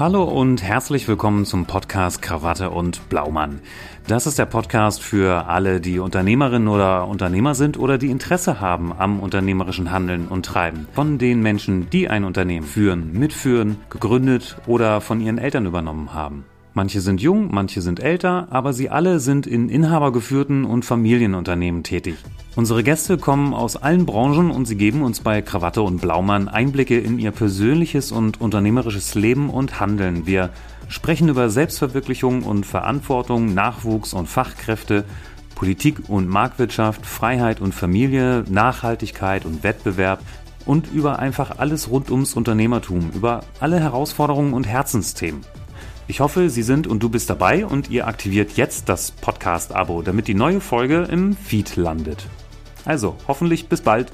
Hallo und herzlich willkommen zum Podcast Krawatte und Blaumann. Das ist der Podcast für alle, die Unternehmerinnen oder Unternehmer sind oder die Interesse haben am unternehmerischen Handeln und Treiben. Von den Menschen, die ein Unternehmen führen, mitführen, gegründet oder von ihren Eltern übernommen haben. Manche sind jung, manche sind älter, aber sie alle sind in inhabergeführten und Familienunternehmen tätig. Unsere Gäste kommen aus allen Branchen und sie geben uns bei Krawatte und Blaumann Einblicke in ihr persönliches und unternehmerisches Leben und Handeln. Wir sprechen über Selbstverwirklichung und Verantwortung, Nachwuchs und Fachkräfte, Politik und Marktwirtschaft, Freiheit und Familie, Nachhaltigkeit und Wettbewerb und über einfach alles rund ums Unternehmertum, über alle Herausforderungen und Herzensthemen. Ich hoffe, Sie sind und du bist dabei und ihr aktiviert jetzt das Podcast-Abo, damit die neue Folge im Feed landet. Also, hoffentlich bis bald.